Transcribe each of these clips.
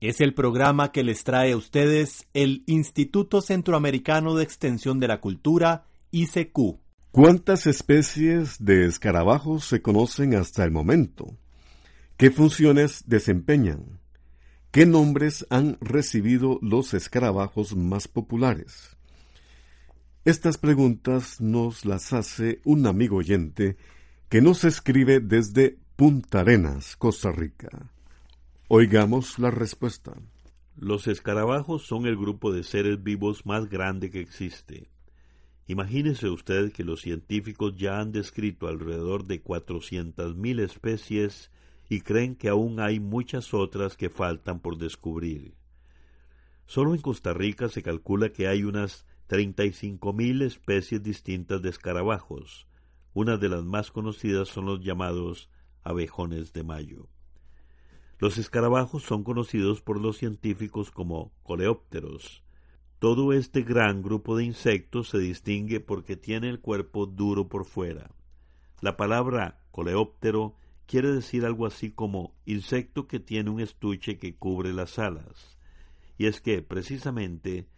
Es el programa que les trae a ustedes el Instituto Centroamericano de Extensión de la Cultura, ICQ. ¿Cuántas especies de escarabajos se conocen hasta el momento? ¿Qué funciones desempeñan? ¿Qué nombres han recibido los escarabajos más populares? Estas preguntas nos las hace un amigo oyente que nos escribe desde Punta Arenas, Costa Rica. Oigamos la respuesta. Los escarabajos son el grupo de seres vivos más grande que existe. Imagínese usted que los científicos ya han descrito alrededor de 400.000 especies y creen que aún hay muchas otras que faltan por descubrir. Solo en Costa Rica se calcula que hay unas 35.000 especies distintas de escarabajos. Una de las más conocidas son los llamados abejones de mayo. Los escarabajos son conocidos por los científicos como coleópteros. Todo este gran grupo de insectos se distingue porque tiene el cuerpo duro por fuera. La palabra coleóptero quiere decir algo así como insecto que tiene un estuche que cubre las alas. Y es que, precisamente,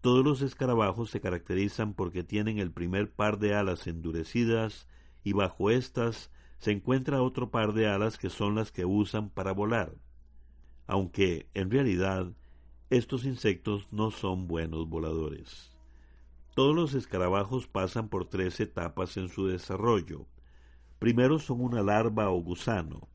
todos los escarabajos se caracterizan porque tienen el primer par de alas endurecidas y bajo estas se encuentra otro par de alas que son las que usan para volar, aunque en realidad estos insectos no son buenos voladores. Todos los escarabajos pasan por tres etapas en su desarrollo. Primero son una larva o gusano,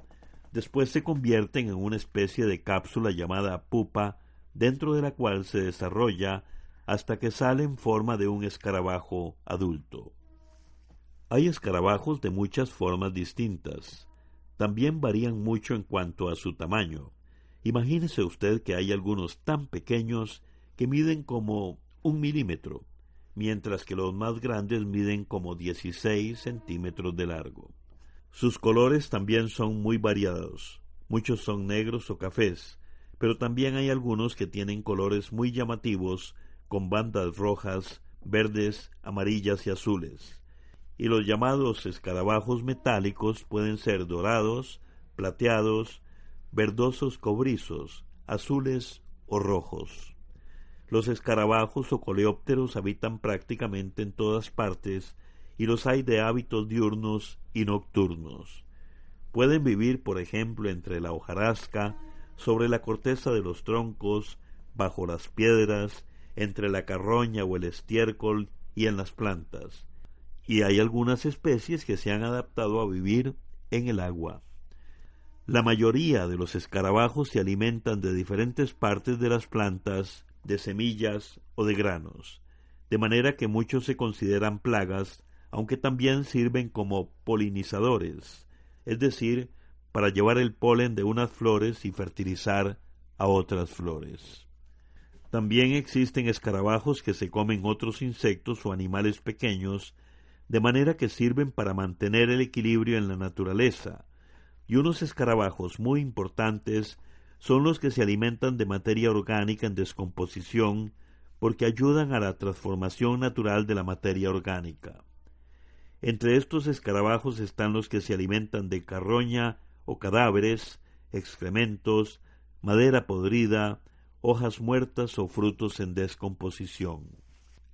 después se convierten en una especie de cápsula llamada pupa, dentro de la cual se desarrolla hasta que sale en forma de un escarabajo adulto. Hay escarabajos de muchas formas distintas. También varían mucho en cuanto a su tamaño. Imagínese usted que hay algunos tan pequeños que miden como un milímetro, mientras que los más grandes miden como 16 centímetros de largo. Sus colores también son muy variados. Muchos son negros o cafés, pero también hay algunos que tienen colores muy llamativos con bandas rojas, verdes, amarillas y azules y los llamados escarabajos metálicos pueden ser dorados, plateados, verdosos cobrizos, azules o rojos. Los escarabajos o coleópteros habitan prácticamente en todas partes y los hay de hábitos diurnos y nocturnos. Pueden vivir, por ejemplo, entre la hojarasca, sobre la corteza de los troncos, bajo las piedras, entre la carroña o el estiércol y en las plantas y hay algunas especies que se han adaptado a vivir en el agua. La mayoría de los escarabajos se alimentan de diferentes partes de las plantas, de semillas o de granos, de manera que muchos se consideran plagas, aunque también sirven como polinizadores, es decir, para llevar el polen de unas flores y fertilizar a otras flores. También existen escarabajos que se comen otros insectos o animales pequeños de manera que sirven para mantener el equilibrio en la naturaleza, y unos escarabajos muy importantes son los que se alimentan de materia orgánica en descomposición porque ayudan a la transformación natural de la materia orgánica. Entre estos escarabajos están los que se alimentan de carroña o cadáveres, excrementos, madera podrida, hojas muertas o frutos en descomposición.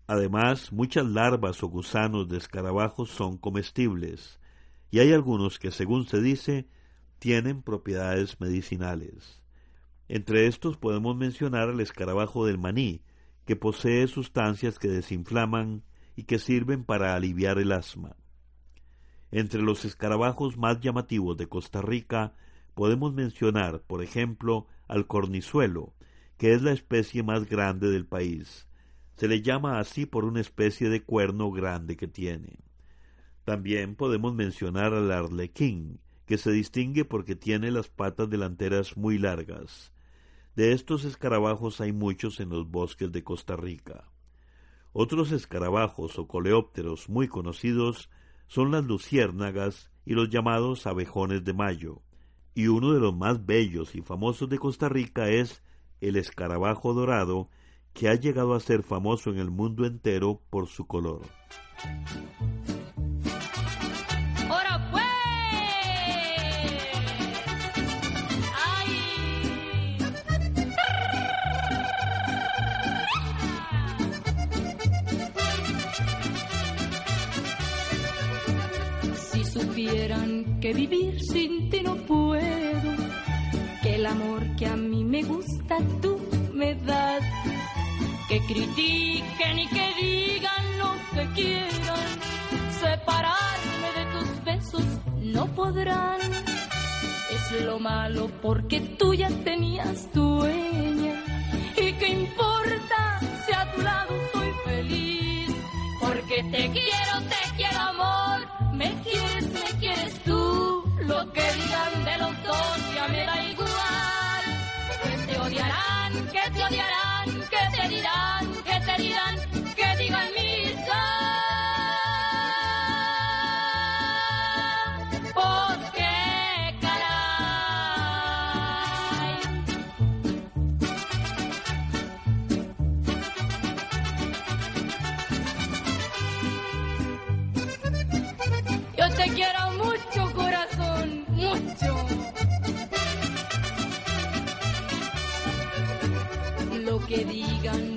Además, muchas larvas o gusanos de escarabajos son comestibles, y hay algunos que, según se dice, tienen propiedades medicinales. Entre estos podemos mencionar el escarabajo del maní, que posee sustancias que desinflaman y que sirven para aliviar el asma. Entre los escarabajos más llamativos de Costa Rica podemos mencionar, por ejemplo, al cornizuelo, que es la especie más grande del país. Se le llama así por una especie de cuerno grande que tiene. También podemos mencionar al arlequín, que se distingue porque tiene las patas delanteras muy largas. De estos escarabajos hay muchos en los bosques de Costa Rica. Otros escarabajos o coleópteros muy conocidos son las luciérnagas y los llamados abejones de mayo, y uno de los más bellos y famosos de Costa Rica es el escarabajo dorado, que ha llegado a ser famoso en el mundo entero por su color. que vivir sin ti no puedo, que el amor que a mí me gusta tú me das, que critiquen y que digan lo que quieran, separarme de tus besos no podrán. Es lo malo porque tú ya tenías dueña. Y qué importa si a tu lado soy feliz, porque te quiero, te quiero amor. Me quieres, me quieres tú, lo que digan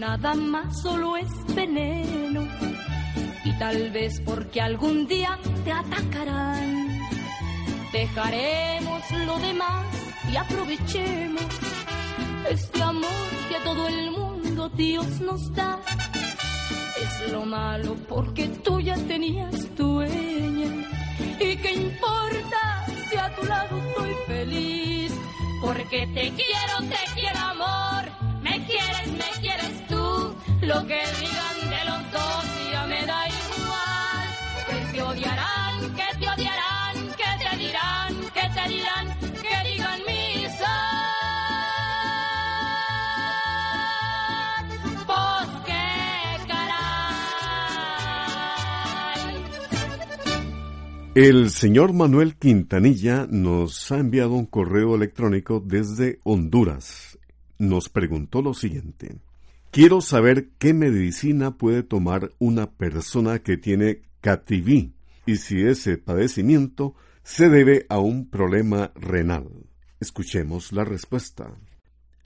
nada más solo es veneno. Y tal vez porque algún día te atacarán. Dejaremos lo demás y aprovechemos este amor que a todo el mundo Dios nos da. Es lo malo porque tú ya tenías dueña. ¿Y qué importa si a tu lado soy feliz? Porque te quiero, te quiero que digan de los dos ya me da igual. Que te odiarán, que te odiarán, que te dirán, que te dirán, que digan mis Pues qué caray. El señor Manuel Quintanilla nos ha enviado un correo electrónico desde Honduras. Nos preguntó lo siguiente. Quiero saber qué medicina puede tomar una persona que tiene CATIV y si ese padecimiento se debe a un problema renal. Escuchemos la respuesta.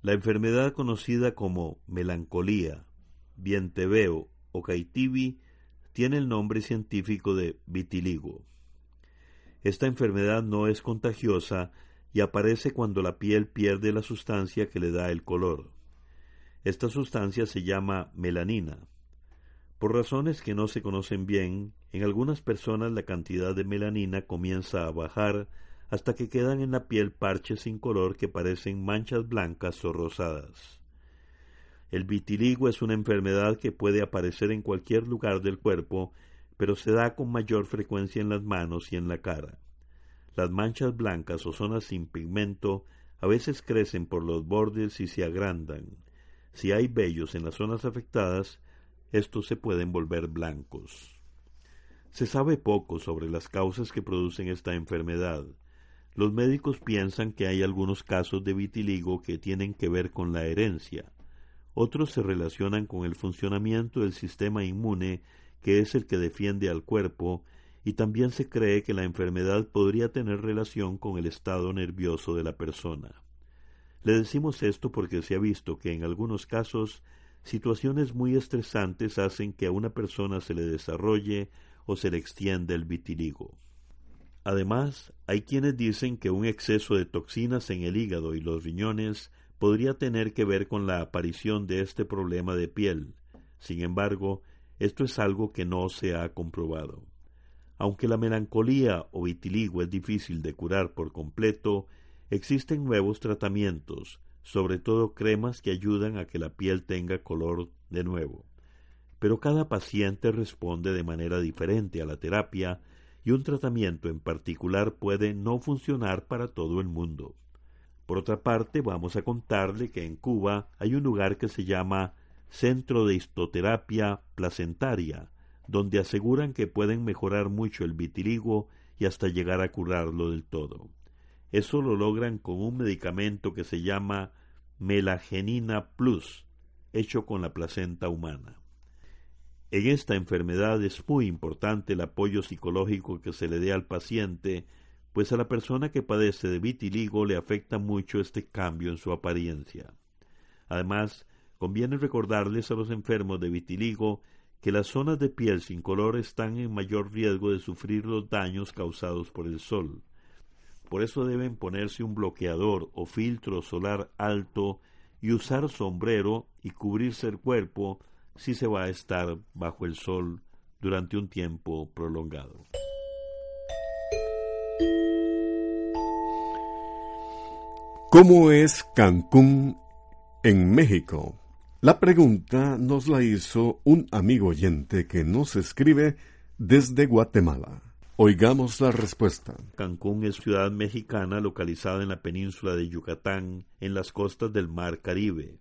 La enfermedad conocida como melancolía, vienteveo o caitivi tiene el nombre científico de vitiligo. Esta enfermedad no es contagiosa y aparece cuando la piel pierde la sustancia que le da el color. Esta sustancia se llama melanina. Por razones que no se conocen bien, en algunas personas la cantidad de melanina comienza a bajar hasta que quedan en la piel parches sin color que parecen manchas blancas o rosadas. El vitiligo es una enfermedad que puede aparecer en cualquier lugar del cuerpo, pero se da con mayor frecuencia en las manos y en la cara. Las manchas blancas o zonas sin pigmento a veces crecen por los bordes y se agrandan. Si hay vellos en las zonas afectadas, estos se pueden volver blancos. Se sabe poco sobre las causas que producen esta enfermedad. Los médicos piensan que hay algunos casos de vitiligo que tienen que ver con la herencia. Otros se relacionan con el funcionamiento del sistema inmune, que es el que defiende al cuerpo, y también se cree que la enfermedad podría tener relación con el estado nervioso de la persona. Le decimos esto porque se ha visto que en algunos casos situaciones muy estresantes hacen que a una persona se le desarrolle o se le extienda el vitiligo. Además, hay quienes dicen que un exceso de toxinas en el hígado y los riñones podría tener que ver con la aparición de este problema de piel. Sin embargo, esto es algo que no se ha comprobado. Aunque la melancolía o vitiligo es difícil de curar por completo, existen nuevos tratamientos, sobre todo cremas que ayudan a que la piel tenga color de nuevo. Pero cada paciente responde de manera diferente a la terapia y un tratamiento en particular puede no funcionar para todo el mundo. Por otra parte, vamos a contarle que en Cuba hay un lugar que se llama Centro de Histoterapia Placentaria, donde aseguran que pueden mejorar mucho el vitiligo y hasta llegar a curarlo del todo. Eso lo logran con un medicamento que se llama Melagenina Plus, hecho con la placenta humana. En esta enfermedad es muy importante el apoyo psicológico que se le dé al paciente, pues a la persona que padece de vitiligo le afecta mucho este cambio en su apariencia. Además, conviene recordarles a los enfermos de vitiligo que las zonas de piel sin color están en mayor riesgo de sufrir los daños causados por el sol. Por eso deben ponerse un bloqueador o filtro solar alto y usar sombrero y cubrirse el cuerpo si se va a estar bajo el sol durante un tiempo prolongado. ¿Cómo es Cancún en México? La pregunta nos la hizo un amigo oyente que nos escribe desde Guatemala. Oigamos la respuesta. Cancún es ciudad mexicana localizada en la península de Yucatán, en las costas del Mar Caribe.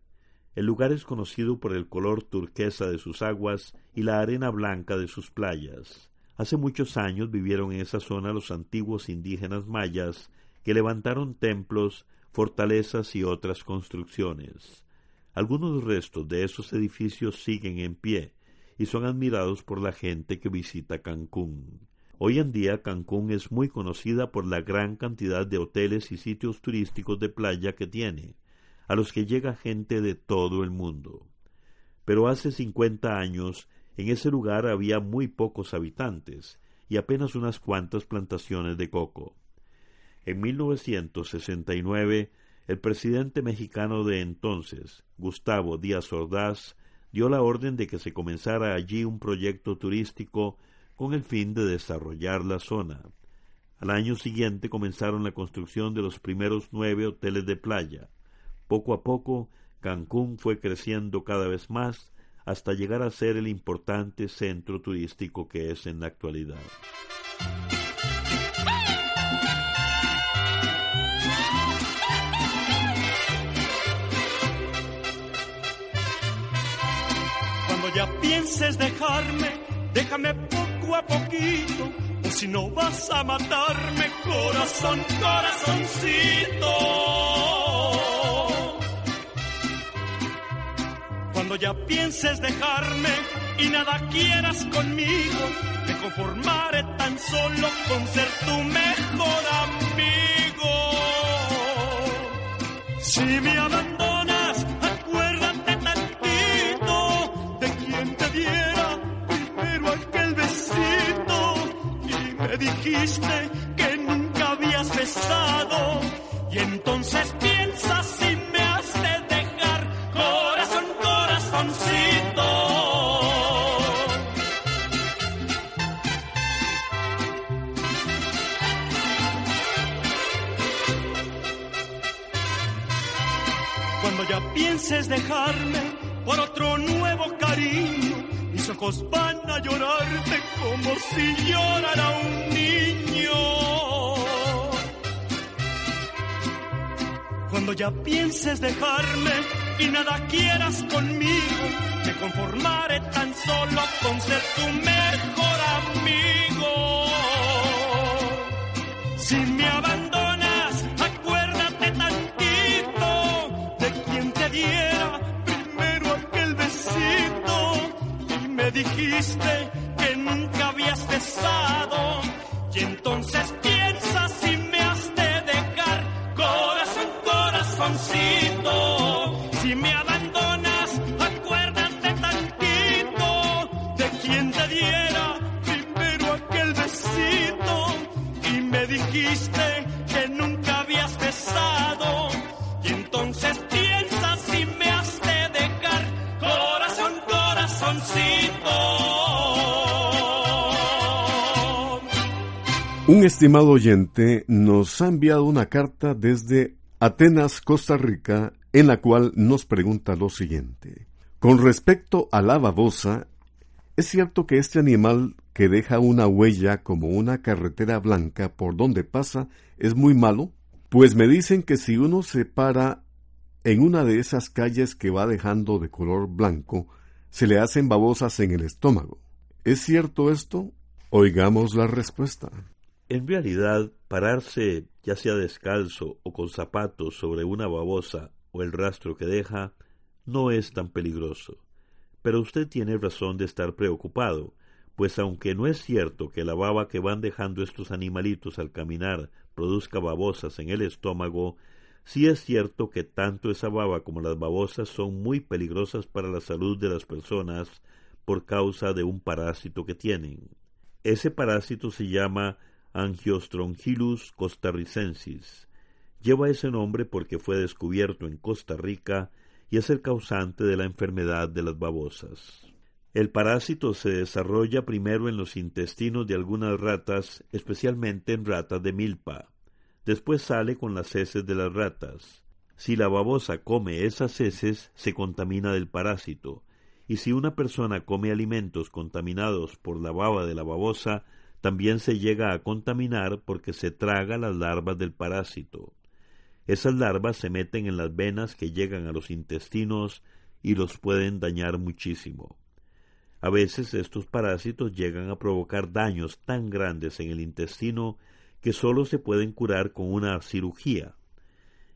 El lugar es conocido por el color turquesa de sus aguas y la arena blanca de sus playas. Hace muchos años vivieron en esa zona los antiguos indígenas mayas que levantaron templos, fortalezas y otras construcciones. Algunos restos de esos edificios siguen en pie y son admirados por la gente que visita Cancún. Hoy en día Cancún es muy conocida por la gran cantidad de hoteles y sitios turísticos de playa que tiene a los que llega gente de todo el mundo. Pero hace cincuenta años en ese lugar había muy pocos habitantes y apenas unas cuantas plantaciones de coco. En 1969, el presidente mexicano de entonces, Gustavo Díaz Ordaz, dio la orden de que se comenzara allí un proyecto turístico con el fin de desarrollar la zona. Al año siguiente comenzaron la construcción de los primeros nueve hoteles de playa, poco a poco, Cancún fue creciendo cada vez más hasta llegar a ser el importante centro turístico que es en la actualidad. Cuando ya pienses dejarme, déjame poco a poquito, o si no vas a matarme, corazón, corazoncito. Cuando ya pienses dejarme y nada quieras conmigo, te conformaré tan solo con ser tu mejor amigo. Si me abandonas, y me dijiste que nunca habías besado. Y entonces piensas si me Cuando ya pienses dejarme por otro nuevo cariño, mis ojos van a llorarte como si llorara un niño. Cuando ya pienses dejarme y nada quieras conmigo, te conformaré tan solo con ser tu mejor amigo. Dijiste que nunca habías besado y entonces estimado oyente nos ha enviado una carta desde Atenas, Costa Rica, en la cual nos pregunta lo siguiente. Con respecto a la babosa, ¿es cierto que este animal que deja una huella como una carretera blanca por donde pasa es muy malo? Pues me dicen que si uno se para en una de esas calles que va dejando de color blanco, se le hacen babosas en el estómago. ¿Es cierto esto? Oigamos la respuesta. En realidad, pararse, ya sea descalzo o con zapatos sobre una babosa o el rastro que deja, no es tan peligroso. Pero usted tiene razón de estar preocupado, pues aunque no es cierto que la baba que van dejando estos animalitos al caminar produzca babosas en el estómago, sí es cierto que tanto esa baba como las babosas son muy peligrosas para la salud de las personas por causa de un parásito que tienen. Ese parásito se llama Angiostronchilus costarricensis. Lleva ese nombre porque fue descubierto en Costa Rica y es el causante de la enfermedad de las babosas. El parásito se desarrolla primero en los intestinos de algunas ratas, especialmente en ratas de milpa. Después sale con las heces de las ratas. Si la babosa come esas heces, se contamina del parásito, y si una persona come alimentos contaminados por la baba de la babosa, también se llega a contaminar porque se traga las larvas del parásito. Esas larvas se meten en las venas que llegan a los intestinos y los pueden dañar muchísimo. A veces estos parásitos llegan a provocar daños tan grandes en el intestino que sólo se pueden curar con una cirugía.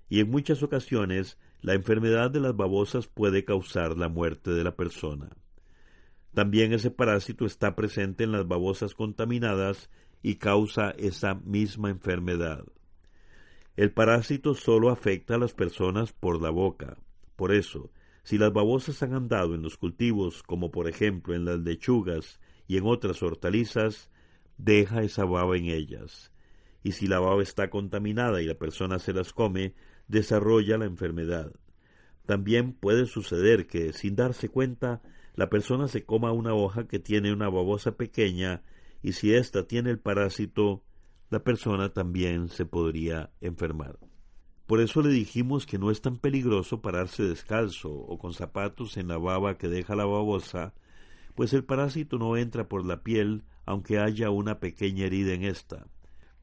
Y en muchas ocasiones la enfermedad de las babosas puede causar la muerte de la persona. También ese parásito está presente en las babosas contaminadas y causa esa misma enfermedad. El parásito solo afecta a las personas por la boca. Por eso, si las babosas han andado en los cultivos, como por ejemplo en las lechugas y en otras hortalizas, deja esa baba en ellas. Y si la baba está contaminada y la persona se las come, desarrolla la enfermedad. También puede suceder que, sin darse cuenta, la persona se coma una hoja que tiene una babosa pequeña y si ésta tiene el parásito, la persona también se podría enfermar. Por eso le dijimos que no es tan peligroso pararse descalzo o con zapatos en la baba que deja la babosa, pues el parásito no entra por la piel aunque haya una pequeña herida en esta.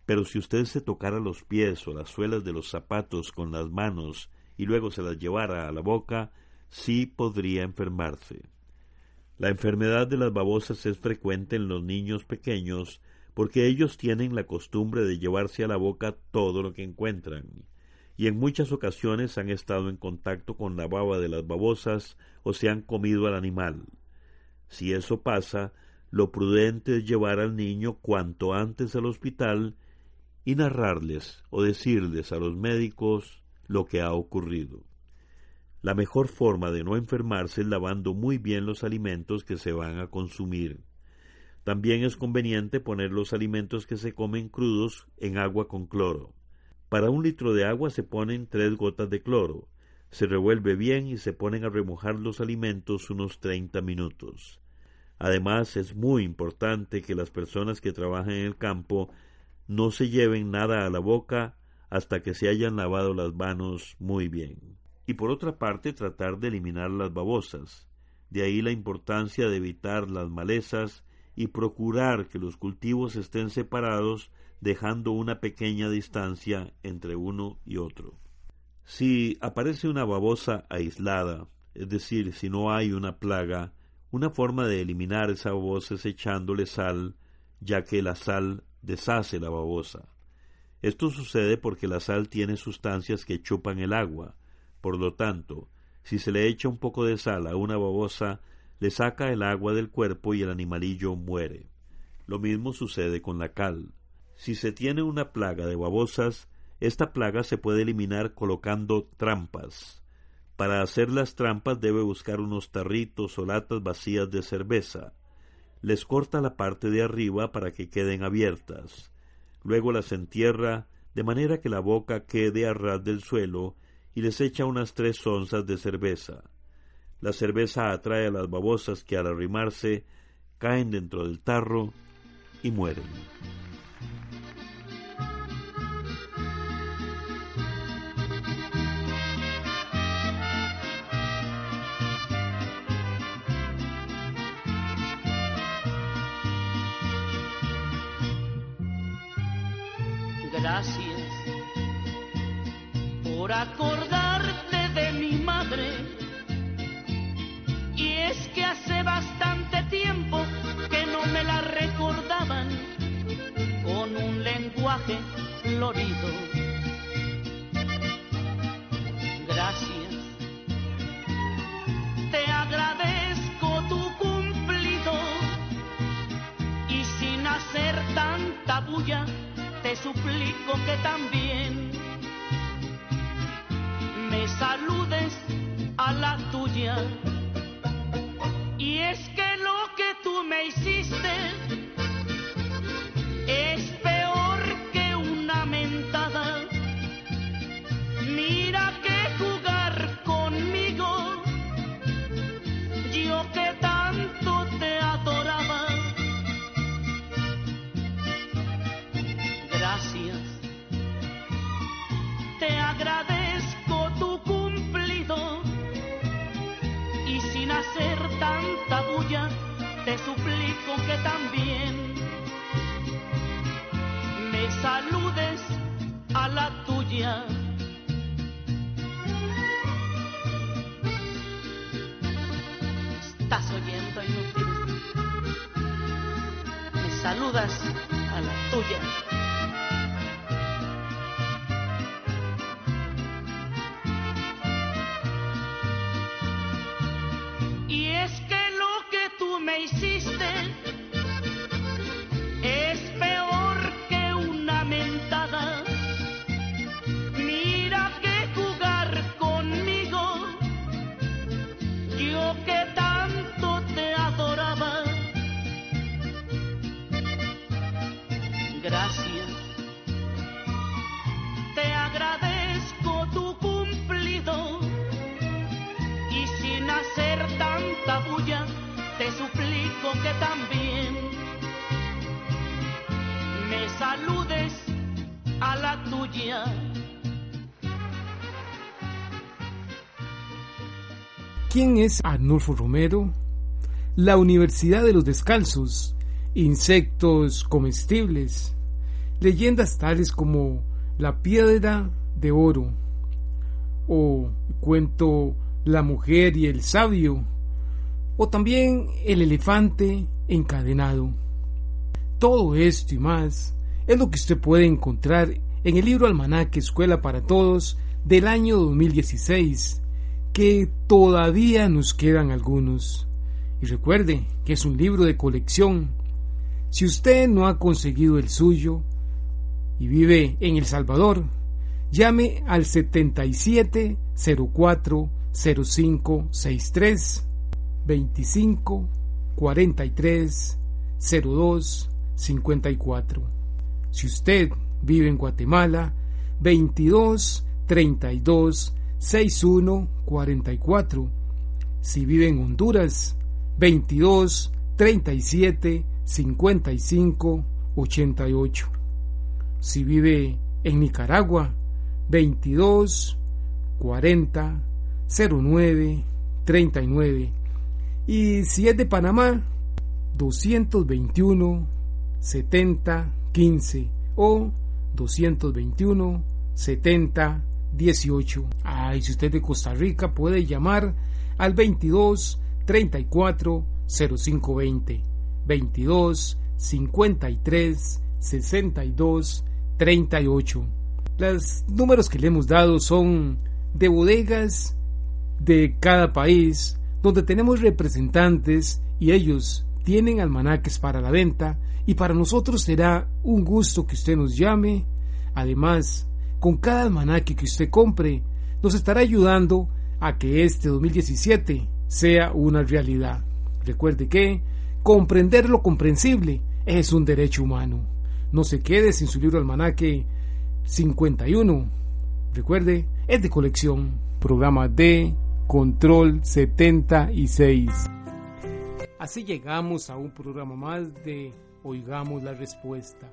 Pero si usted se tocara los pies o las suelas de los zapatos con las manos y luego se las llevara a la boca, sí podría enfermarse. La enfermedad de las babosas es frecuente en los niños pequeños porque ellos tienen la costumbre de llevarse a la boca todo lo que encuentran, y en muchas ocasiones han estado en contacto con la baba de las babosas o se han comido al animal. Si eso pasa, lo prudente es llevar al niño cuanto antes al hospital y narrarles o decirles a los médicos lo que ha ocurrido. La mejor forma de no enfermarse es lavando muy bien los alimentos que se van a consumir. También es conveniente poner los alimentos que se comen crudos en agua con cloro. Para un litro de agua se ponen tres gotas de cloro. Se revuelve bien y se ponen a remojar los alimentos unos treinta minutos. Además, es muy importante que las personas que trabajan en el campo no se lleven nada a la boca hasta que se hayan lavado las manos muy bien y por otra parte tratar de eliminar las babosas. De ahí la importancia de evitar las malezas y procurar que los cultivos estén separados dejando una pequeña distancia entre uno y otro. Si aparece una babosa aislada, es decir, si no hay una plaga, una forma de eliminar esa babosa es echándole sal, ya que la sal deshace la babosa. Esto sucede porque la sal tiene sustancias que chupan el agua, por lo tanto, si se le echa un poco de sal a una babosa, le saca el agua del cuerpo y el animalillo muere. Lo mismo sucede con la cal. Si se tiene una plaga de babosas, esta plaga se puede eliminar colocando trampas. Para hacer las trampas debe buscar unos tarritos o latas vacías de cerveza. Les corta la parte de arriba para que queden abiertas. Luego las entierra de manera que la boca quede a ras del suelo y les echa unas tres onzas de cerveza. La cerveza atrae a las babosas que al arrimarse caen dentro del tarro y mueren. Gracias por acordarte de mi madre. Y es que hace bastante tiempo que no me la recordaban con un lenguaje florido. Gracias, te agradezco tu cumplido y sin hacer tanta bulla, te suplico que también me saludes a la tuya. Estás oyendo inútil. Me saludas a la tuya. ¿Quién es Arnulfo Romero? La Universidad de los Descalzos, insectos comestibles, leyendas tales como la piedra de oro o cuento La mujer y el sabio o también el elefante encadenado. Todo esto y más es lo que usted puede encontrar en el libro Almanaque Escuela para Todos del año 2016, que todavía nos quedan algunos. Y recuerde que es un libro de colección. Si usted no ha conseguido el suyo y vive en El Salvador, llame al 7704 0563 25 43 02 54. Si usted vive en Guatemala, 22 32 61 44. Si vive en Honduras, 22 37 55 88. Si vive en Nicaragua, 22 40 09 39. Y si es de Panamá, 221 70 15 o 221 70 18. Ah, y si usted es de Costa Rica puede llamar al 22 34 05 20 22 53 62 38. Los números que le hemos dado son de bodegas de cada país donde tenemos representantes y ellos tienen almanaques para la venta y para nosotros será un gusto que usted nos llame. Además, con cada almanaque que usted compre, nos estará ayudando a que este 2017 sea una realidad. Recuerde que comprender lo comprensible es un derecho humano. No se quede sin su libro almanaque 51. Recuerde, es de colección. Programa D, Control 76. Así llegamos a un programa más de Oigamos la Respuesta.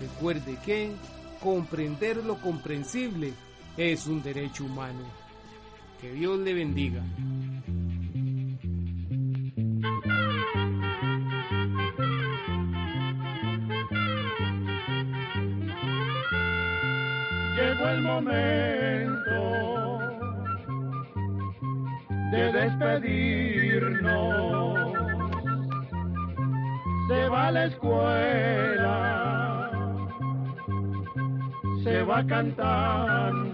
Recuerde que comprender lo comprensible es un derecho humano. Que Dios le bendiga. Va cantando